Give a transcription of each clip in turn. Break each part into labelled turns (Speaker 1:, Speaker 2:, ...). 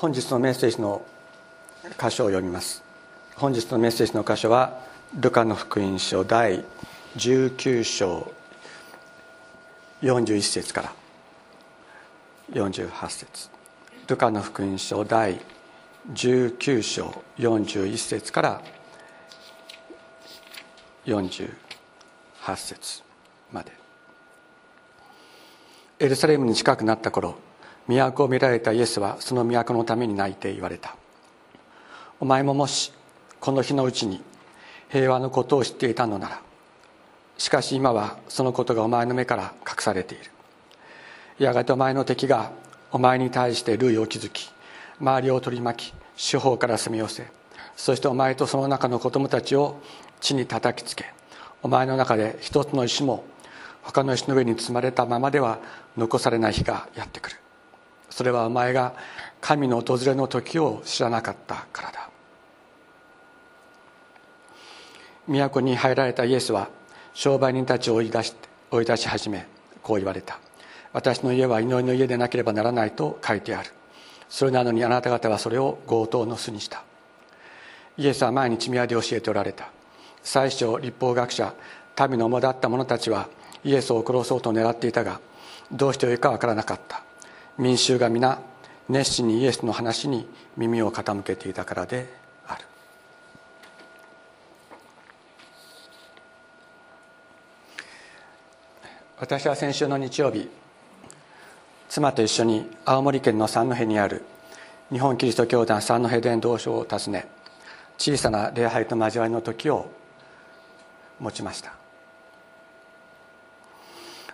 Speaker 1: 本日のメッセージの箇所を読みます。本日のメッセージの箇所はルカの福音書第19章41節から48節。ルカの福音書第19章41節から48節まで。エルサレムに近くなった頃都を見られたイエスはその都のために泣いて言われた。お前ももしこの日のうちに平和のことを知っていたのならしかし今はそのことがお前の目から隠されている。やがてお前の敵がお前に対して類を築き周りを取り巻き四方から攻め寄せそしてお前とその中の子供たちを地に叩きつけお前の中で一つの石も他の石の上に積まれたままでは残されない日がやってくる。それはお前が神の訪れの時を知らなかったからだ。都に入られたイエスは商売人たちを追い出し追い出し始めこう言われた。私の家は祈りの家でなければならないと書いてある。それなのにあなた方はそれを強盗の巣にした。イエスは毎日宮で教えておられた。最初立法学者民の主だった者たちはイエスを殺そうと狙っていたがどうしてよいか分からなかった。民衆が皆熱心にイエスの話に耳を傾けていたからである。私は先週の日曜日妻と一緒に青森県の三戸にある日本キリスト教団三戸伝道所を訪ね小さな礼拝と交わりの時を持ちました。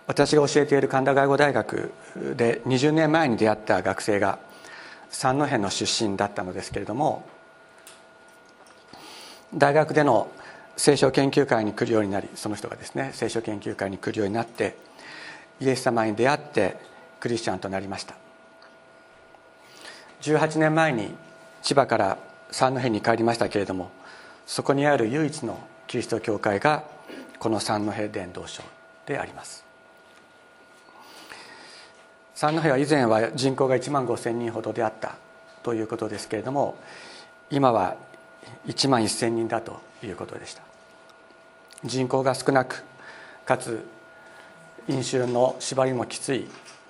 Speaker 1: 私が教えている神田外語大学で20年前に出会った学生が三戸の出身だったのですけれども大学での聖書研究会に来るようになりその人がですね聖書研究会に来るようになってイエス様に出会ってクリスチャンとなりました。18年前に千葉から三戸に帰りましたけれどもそこにある唯一のキリスト教会がこの三戸伝道所であります。三戸は以前は人口が1万5千人ほどであったということですけれども今は1万1千人だということでした。人口が少なくかつ飲酒の縛りもきつい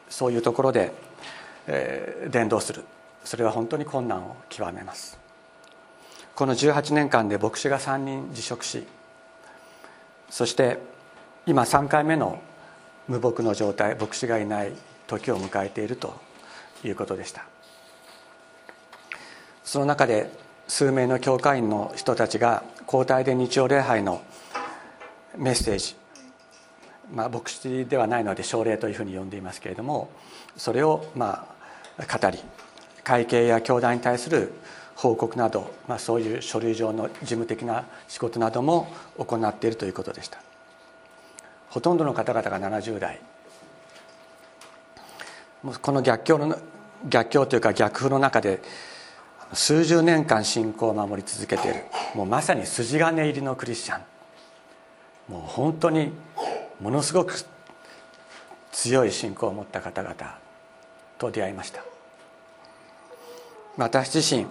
Speaker 1: そういうところで、えー、伝道する。それは本当に困難を極めます。この18年間で牧師が3人辞職しそして今3回目の無牧の状態牧師がいない時を迎えているということでした。その中で数名の教会員の人たちが交代で日曜礼拝のメッセージまあ、牧師ではないので奨励というふうに呼んでいますけれどもそれをまあ語り会計や教団に対する報告など、まあ、そういう書類上の事務的な仕事なども行っているということでした。ほとんどの方々が70代。この逆境の逆境というか逆風の中で数十年間信仰を守り続けている。もうまさに筋金入りのクリスチャン。もう本当にものすごく強い信仰を持った方々と出会いました。私自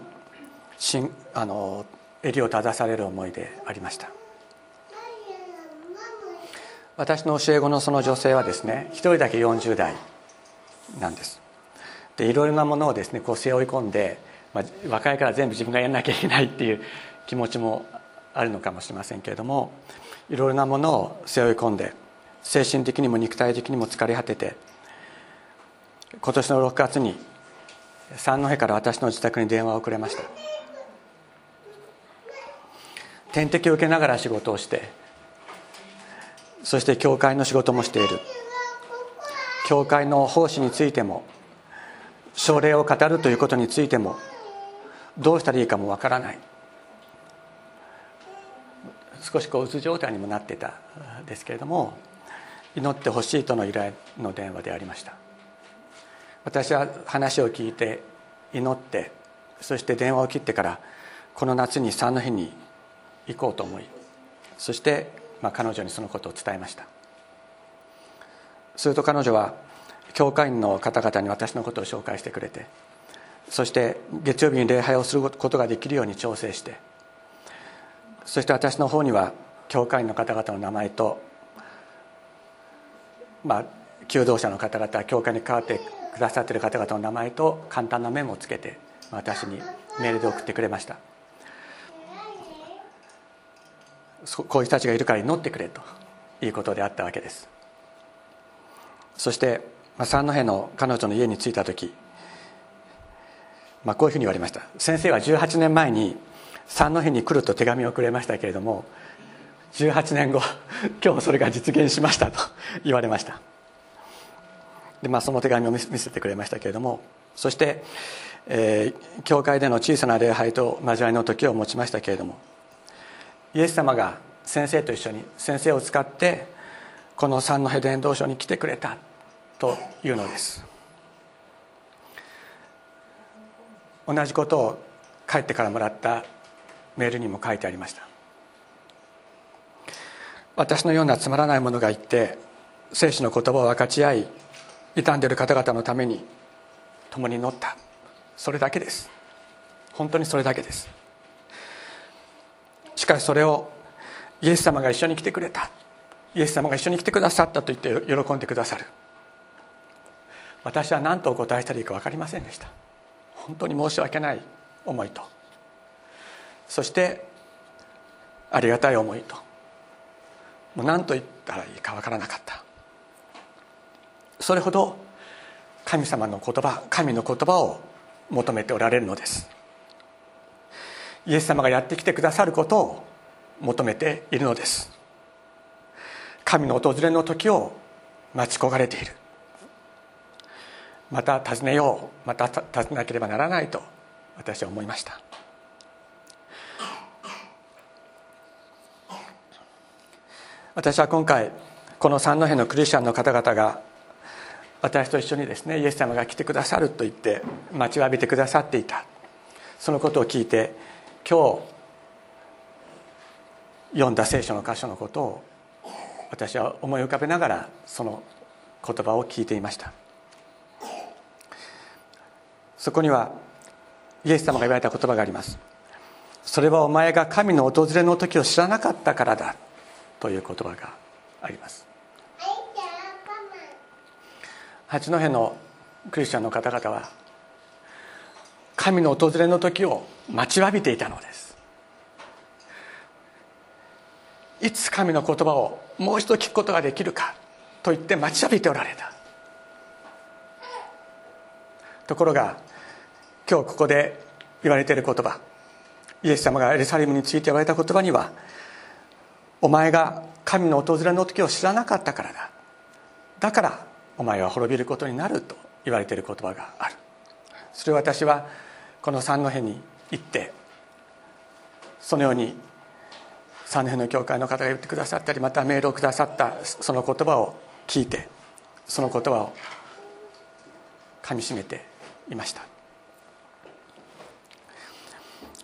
Speaker 1: 身あの襟を正される思いでありました。私の教え子のその女性はですね一人だけ40代。なんです。でいろいろなものをですねこう背負い込んで、まあ、若いから全部自分がやらなきゃいけないっていう気持ちもあるのかもしれませんけれどもいろいろなものを背負い込んで精神的にも肉体的にも疲れ果てて今年の6月に三戸から私の自宅に電話をくれました。点滴を受けながら仕事をしてそして教会の仕事もしている。教会の奉仕についても奨励を語るということについてもどうしたらいいかもわからない。少しこううつ状態にもなってたですけれども祈ってほしいとの依頼の電話でありました。私は話を聞いて祈ってそして電話を切ってからこの夏に三の日に行こうと思いそして、まあ、彼女にそのことを伝えました。すると彼女は教会員の方々に私のことを紹介してくれてそして月曜日に礼拝をすることができるように調整してそして私の方には教会員の方々の名前とまあ求道者の方々教会に関わってくださっている方々の名前と簡単なメモをつけて私にメールで送ってくれました。こういう人たちがいるから祈ってくれということであったわけです。そして三戸の彼女の家に着いた時、まあ、こういうふうに言われました。先生は18年前に三戸に来ると手紙をくれましたけれども18年後 今日それが実現しましたと 言われました。で、まあ、その手紙を見せてくれましたけれどもそして、えー、教会での小さな礼拝と交わりの時を持ちましたけれどもイエス様が先生と一緒に先生を使ってこの三戸伝道所に来てくれたというのです。同じことを帰ってからもらったメールにも書いてありました。私のようなつまらない者が言って聖書の言葉を分かち合い傷んでいる方々のために共に乗った。それだけです。本当にそれだけです。しかしそれをイエス様が一緒に来てくれた。イエス様が一緒に来てくださったと言って喜んでくださる。私は何とお答えしたらいいか分かりませんでした。本当に申し訳ない思いと。そしてありがたい思いと。もう何と言ったらいいか分からなかった。それほど神様の言葉神の言葉を求めておられるのです。イエス様がやってきてくださることを求めているのです。神の訪れの時を待ち焦がれている。また尋ねようまた尋ねなければならないと私は思いました。私は今回この三戸のクリスチャンの方々が私と一緒にですねイエス様が来てくださると言って待ちわびてくださっていた。そのことを聞いて今日読んだ聖書の箇所のことを私は思い浮かべながらその言葉を聞いていました。そこにはイエス様が言われた言葉があります。それはお前が神の訪れの時を知らなかったからだという言葉があります。八戸のクリスチャンの方々は神の訪れの時を待ちわびていたのです。いつ神の言葉をもう一度聞くことができるかと言って待ちわびておられた。ところが今日ここで言われている言葉イエス様がエルサレムについて言われた言葉にはお前が神の訪れの時を知らなかったからだ。だからお前は滅びることになると言われている言葉がある。それを私はこの三戸に行ってそのように三戸の教会の方が言ってくださったりまたメールをくださったその言葉を聞いてその言葉をかみしめていました。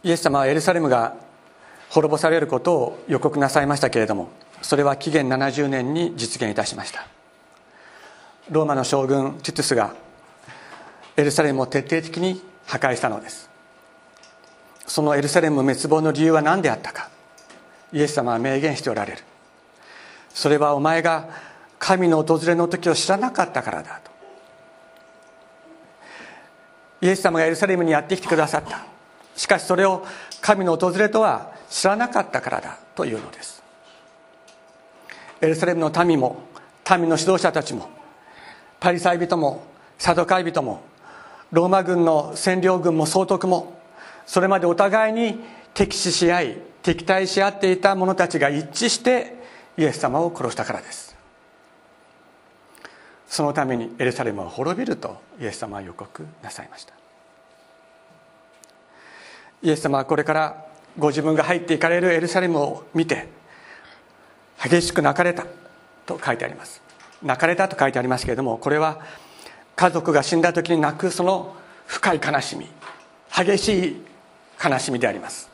Speaker 1: イエス様はエルサレムが滅ぼされることを予告なさいましたけれどもそれは紀元70年に実現いたしました。ローマの将軍ティトゥスがエルサレムを徹底的に破壊したのです。そのエルサレム滅亡の理由は何であったか。イエス様は明言しておられる。それはお前が神の訪れの時を知らなかったからだと。イエス様がエルサレムにやってきてくださった。しかしそれを神の訪れとは知らなかったからだというのです。エルサレムの民も民の指導者たちもパリサイ人もサドカイ人もローマ軍の占領軍も総督もそれまでお互いに敵視し合い敵対し合っていた者たちが一致してイエス様を殺したからです。そのためにエルサレムは滅びるとイエス様は予告なさいました。イエス様はこれからご自分が入っていかれるエルサレムを見て激しく泣かれたと書いてあります。泣かれたと書いてありますけれどもこれは家族が死んだ時に泣くその深い悲しみ激しい悲しみであります。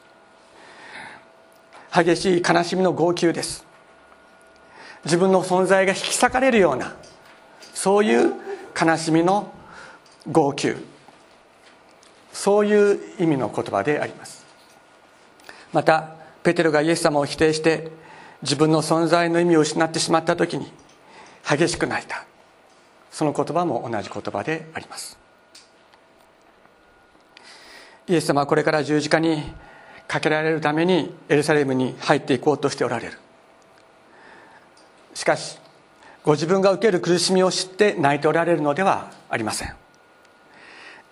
Speaker 1: 激しい悲しみの号泣です。自分の存在が引き裂かれるようなそういう悲しみの号泣。そういう意味の言葉であります。またペテロがイエス様を否定して自分の存在の意味を失ってしまった時に激しく泣いた。その言葉も同じ言葉であります。イエス様はこれから十字架にかけられるためにエルサレムに入っていこうとしておられる。しかしご自分が受ける苦しみを知って泣いておられるのではありません。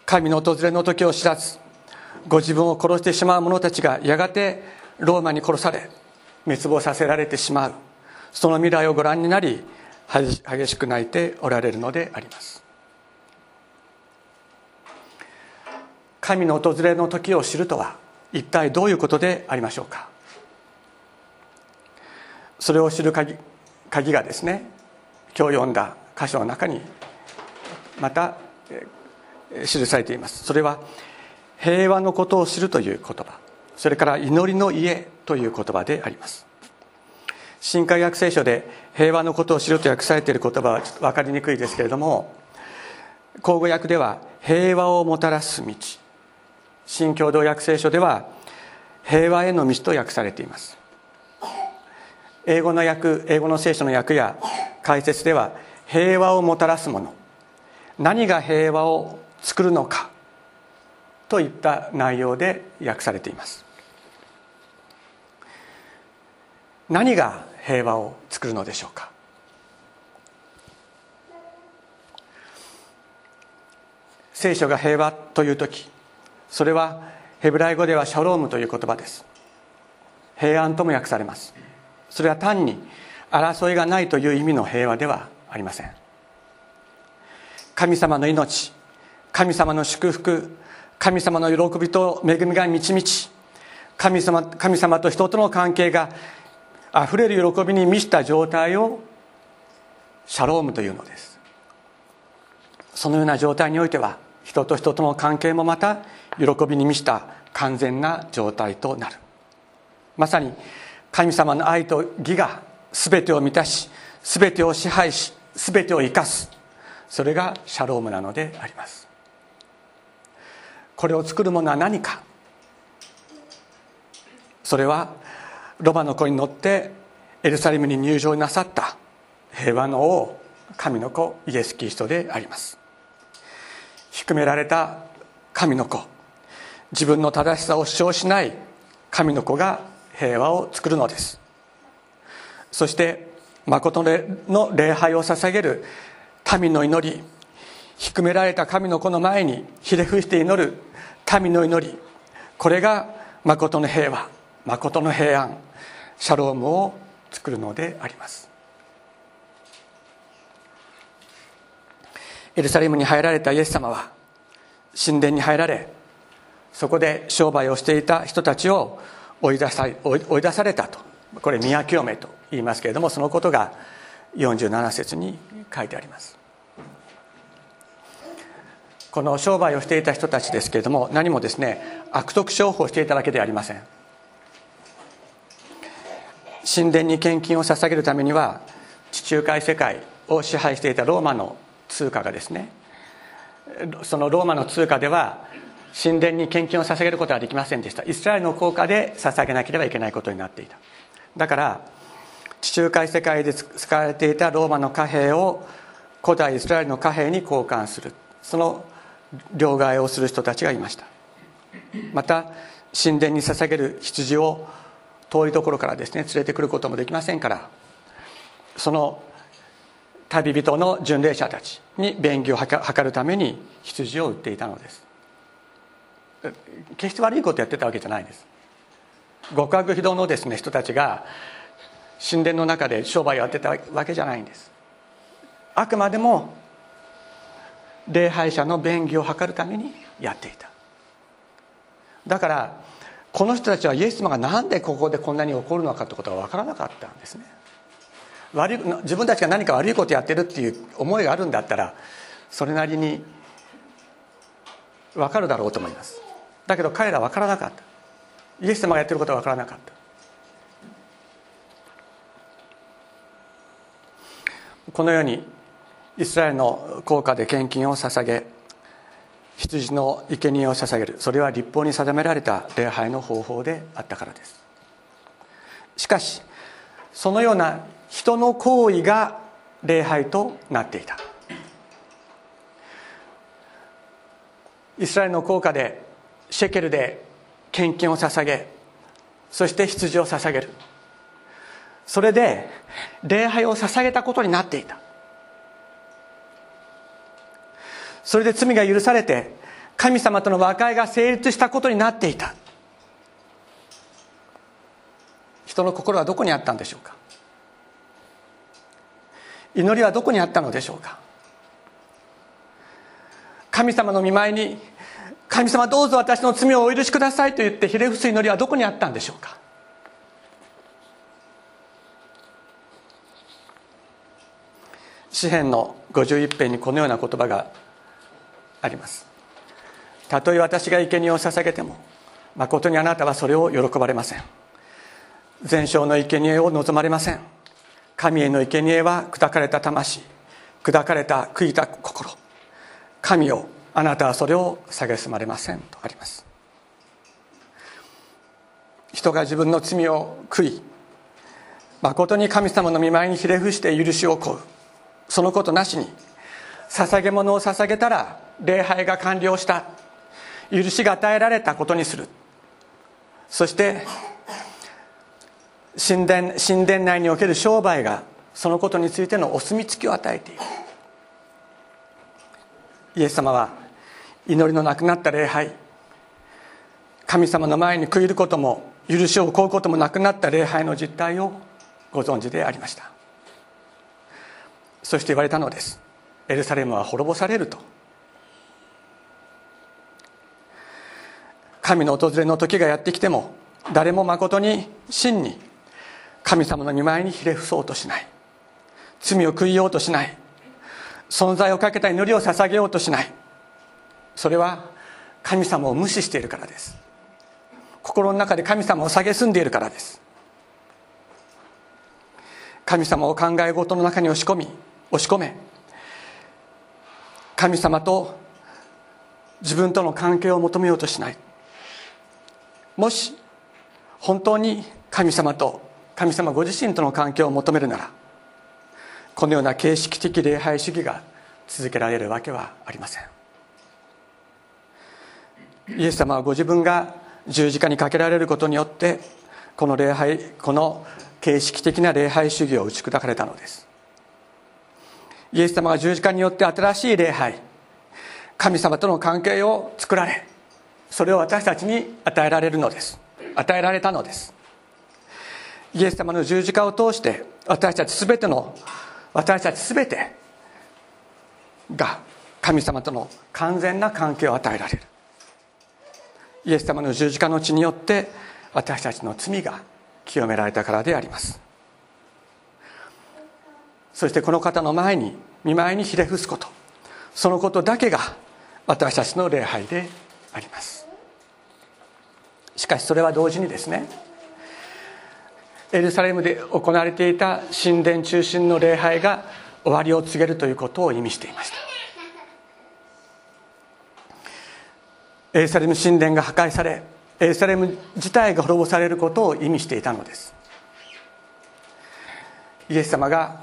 Speaker 1: 神の訪れの時を知らずご自分を殺してしまう者たちがやがてローマに殺され滅亡させられてしまう。その未来をご覧になり激しく泣いておられるのであります。神の訪れの時を知るとは一体どういうことでありましょうか？それを知る鍵鍵がですね今日読んだ箇所の中にまた記されています。それは平和のことを知るという言葉。それから祈りの家という言葉であります。新海学聖書で平和のことを知ると訳されている言葉はちょっと分かりにくいですけれども口語訳では平和をもたらす道。新共同訳聖書では平和への道と訳されています。英語の訳英語の聖書の訳や解説では平和をもたらすもの何が平和を作るのかといった内容で訳されています。何が平和を作るのでしょうか？聖書が平和という時それはヘブライ語ではシャロームという言葉です。平安とも訳されます。それは単に争いがないという意味の平和ではありません。神様の命神様の祝福神様の喜びと恵みが満ち満ち神様神様と人との関係があふれる喜びに満ちた状態をシャロームというのです。そのような状態においては人と人との関係もまた喜びに満ちた完全な状態となる。まさに神様の愛と義が全てを満たし全てを支配し全てを生かす。それがシャロームなのであります。これを作るものは何か？それはロバの子に乗ってエルサレムに入場なさった平和の王神の子イエス・キリストであります。低められた神の子自分の正しさを主張しない神の子が平和を作るのです。そして誠の礼拝を捧げる民の祈り低められた神の子の前にひれ伏して祈る民の祈りこれが誠の平和誠の平安シャロームを作るのであります。エルサレムに入られたイエス様は神殿に入られそこで商売をしていた人たちを追い出さ追い出されたと。これ宮清めと言いますけれどもそのことが47節に書いてあります。この商売をしていた人たちですけれども何もですね悪徳商法をしていたわけではありません。神殿に献金を捧げるためには地中海世界を支配していたローマの通貨がですねそのローマの通貨では神殿に献金を捧げることはできませんでした。イスラエルの効果で捧げなければいけないことになっていた。だから地中海世界で使われていたローマの貨幣を古代イスラエルの貨幣に交換する。その両替をする人たちがいました。また神殿に捧げる羊を遠いところからですね連れてくることもできませんからその旅人の巡礼者たちに便宜を図るために羊を売っていたのです。決して悪いことやってたわけじゃないです。極悪非道のですね人たちが神殿の中で商売をやってたわけじゃないんです。あくまでも礼拝者の便宜を図るためにやっていた。だからこの人たちはイエス様が何でここでこんなに起こるのかってことが分からなかったんですね。悪い自分たちが何か悪いことやってるっていう思いがあるんだったらそれなりに分かるだろうと思います。だけど彼らは分からなかった。イエス様がやってることは分からなかった。このようにイスラエルの効果で献金を捧げ羊の生贄を捧げる。それは立法に定められた礼拝の方法であったからです。しかしそのような人の行為が礼拝となっていた。イスラエルの効果でシェケルで献金を捧げそして羊を捧げる。それで礼拝を捧げたことになっていた。それで罪が許されて神様との和解が成立したことになっていた。人の心はどこにあったんでしょうか？祈りはどこにあったのでしょうか？神様の見舞いに神様どうぞ私の罪をお許しくださいと言ってひれ伏す祈りはどこにあったんでしょうか？詩篇の51編にこのような言葉があります。たとえ私が生贄を捧げても誠にあなたはそれを喜ばれません。全焼の生贄を望まれません。神への生贄は砕かれた魂砕かれた悔いた心。神をあなたはそれを蔑まれませんとあります。人が自分の罪を悔い誠に神様の見舞いにひれ伏して許しを請う。そのことなしに捧げ物を捧げたら礼拝が完了した。許しが与えられたことにする。そして神殿神殿内における商売がそのことについてのお墨付きを与えている。イエス様は祈りのなくなった礼拝。神様の前に悔いることも許しを請うこともなくなった礼拝の実態をご存知でありました。そして言われたのです。エルサレムは滅ぼされると。神の訪れの時がやってきても誰もまことに真に神様の見舞いにひれ伏そうとしない。罪を悔いようとしない。存在をかけた祈りを捧げようとしない。それは神様を無視しているからです。心の中で神様を蔑んでいるからです。神様を考え事の中に押し込み押し込め。神様と自分との関係を求めようとしない。もし本当に神様と神様ご自身との関係を求めるならこのような形式的礼拝主義が続けられるわけはありません。イエス様はご自分が十字架にかけられることによってこの礼拝この形式的な礼拝主義を打ち砕かれたのです。イエス様が十字架によって新しい礼拝神様との関係を作られそれを私たちに与えられるのです。与えられたのです。イエス様の十字架を通して私たち全ての私たち全てが神様との完全な関係を与えられる。イエス様の十字架の血によって私たちの罪が清められたからであります。そしてこの方の前に見舞いにひれ伏すこと。そのことだけが私たちの礼拝であります。しかしそれは同時にですねエルサレムで行われていた神殿中心の礼拝が終わりを告げるということを意味していました。エルサレム神殿が破壊されエルサレム自体が滅ぼされることを意味していたのです。イエス様が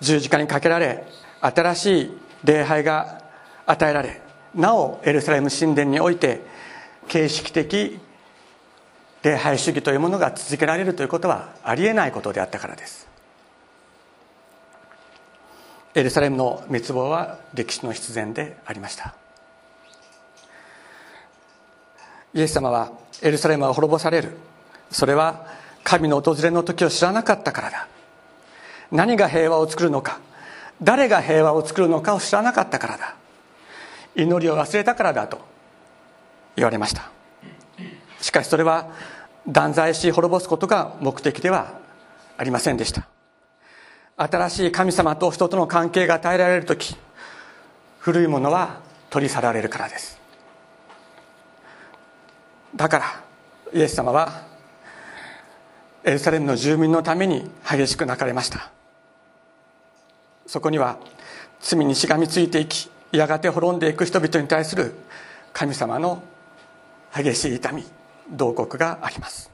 Speaker 1: 十字架にかけられ新しい礼拝が与えられなおエルサレム神殿において形式的礼拝主義というものが続けられるということはありえないことであったからです。エルサレムの滅亡は歴史の必然でありました。イエス様はエルサレムは滅ぼされる。それは神の訪れの時を知らなかったからだ。何が平和を作るのか誰が平和を作るのかを知らなかったからだ。祈りを忘れたからだと言われました。しかしそれは断罪し滅ぼすことが目的ではありませんでした。新しい神様と人との関係が与えられる時古いものは取り去られるからです。だからイエス様はエルサレムの住民のために激しく泣かれました。そこには罪にしがみついていきやがて滅んでいく人々に対する神様の激しい痛み慟哭があります。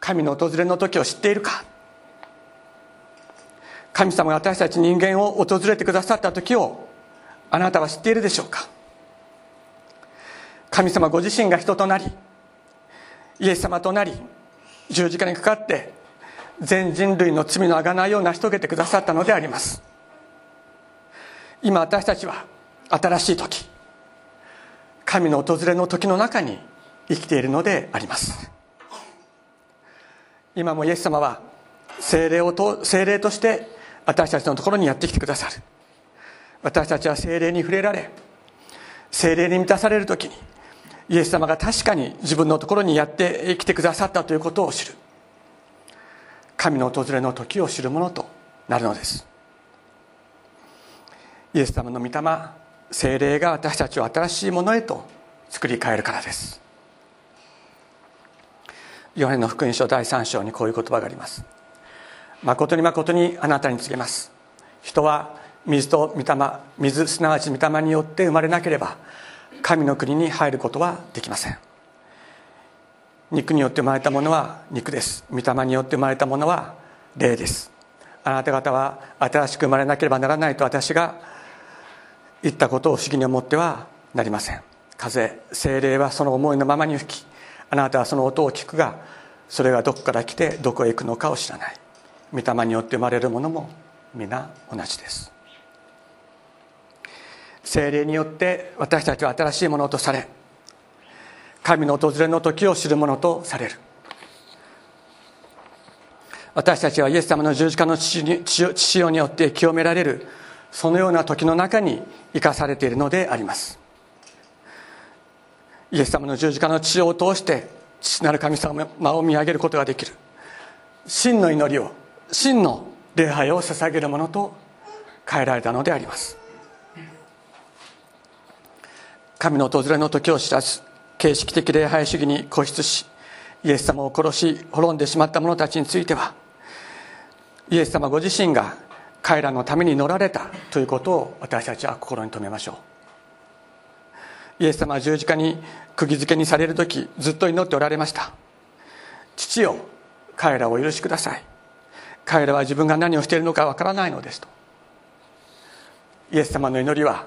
Speaker 1: 神の訪れの時を知っているか。神様が私たち人間を訪れてくださった時をあなたは知っているでしょうか。神様ご自身が人となりイエス様となり十字架にかかって全人類の罪のあがないを成し遂げてくださったのであります。今私たちは新しい時神の訪れの時の中に生きているのであります。今もイエス様は精霊をと精霊として私たちのところにやってきてくださる。私たちは精霊に触れられ精霊に満たされる時にイエス様が確かに自分のところにやってきてくださったということを知る。神の訪れの時を知るものとなるのです。イエス様の御霊精霊が私たちを新しいものへと作り変えるからです。ヨハネの福音書第3章にこういう言葉があります。誠に誠にあなたに告げます。人は水と御霊水すなわち御霊によって生まれなければ神の国に入ることはできません。肉によって生まれたものは肉です。御霊によって生まれたものは霊です。あなた方は新しく生まれなければならないと私が言ったことを不思議に思ってはなりません。風精霊はその思いのままに吹きあなたはその音を聞くがそれがどこから来てどこへ行くのかを知らない。御霊によって生まれるものも皆同じです。精霊によって私たちは新しいものとされ神の訪れの時を知るものとされる。私たちはイエス様の十字架の血潮によって清められるそのような時の中に生かされているのであります。イエス様の十字架の血を通して父なる神様を見上げることができる。真の祈りを真の礼拝を捧げるものと変えられたのであります。神の訪れの時を知らず形式的礼拝主義に固執しイエス様を殺し滅んでしまった者たちについてはイエス様ご自身が彼らのために乗られたということを私たちは心に留めましょう。イエス様は十字架に釘付けにされる時ずっと祈っておられました。父よ彼らを許しください。彼らは自分が何をしているのかわからないのですと。イエス様の祈りは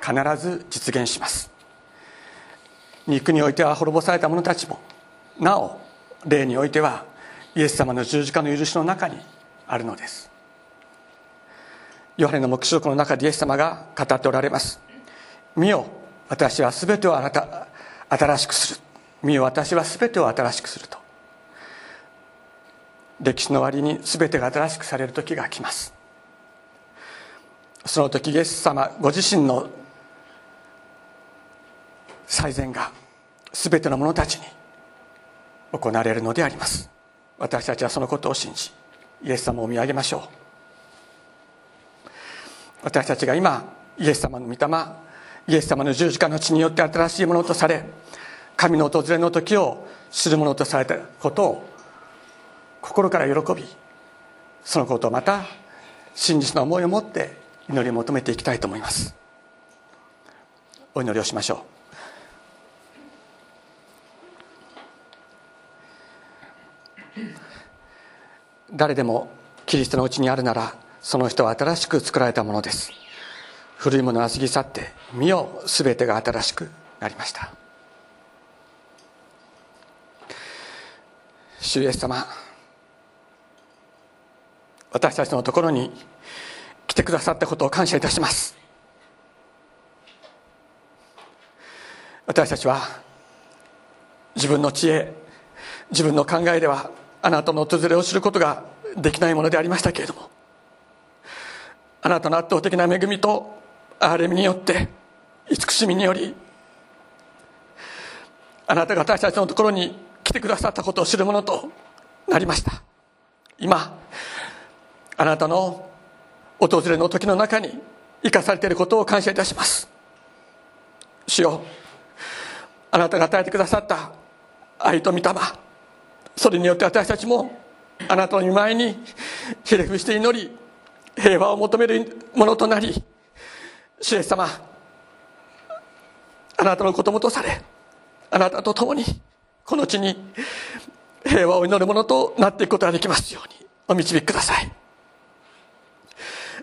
Speaker 1: 必ず実現します。肉においては滅ぼされた者たちもなお霊においてはイエス様の十字架の許しの中にあるのです。ヨハネの黙示録の中でイエス様が語っておられます。見よ私は全てをあなた新しくする。見よ私は全てを新しくすると。歴史の終わりに全てが新しくされる時が来ます。その時イエス様ご自身の最善が全ての者たちに行われるのであります。私たちはそのことを信じイエス様を見上げましょう。私たちが今イエス様の御霊イエス様の十字架の血によって新しいものとされ神の訪れの時を知るものとされたことを心から喜びそのことをまた真実の思いを持って祈りを求めていきたいと思います。お祈りをしましょう。誰でもキリストのうちにあるならその人は新しく作られたものです。古いものは過ぎ去って見よ全てが新しくなりました。主イエス様私たちのところに来てくださったことを感謝いたします。私たちは自分の知恵自分の考えではあなたの訪れを知ることができないものでありましたけれどもあなたの圧倒的な恵みと憐れみによって慈しみによりあなたが私たちのところに来てくださったことを知るものとなりました。今あなたの訪れの時の中に生かされていることを感謝いたします。主よあなたが与えてくださった愛と御霊それによって私たちもあなたの御前にひれ伏して祈り平和を求めるものとなり主イエス様あなたの子供とされあなたと共にこの地に平和を祈るものとなっていくことができますようにお導きください。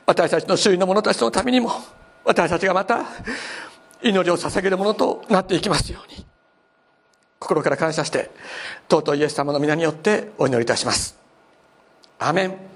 Speaker 1: 私たちの周囲の者たちのためにも私たちがまた祈りを捧げるものとなっていきますように。心から感謝して尊いイエス様の皆によってお祈りいたします。アメン。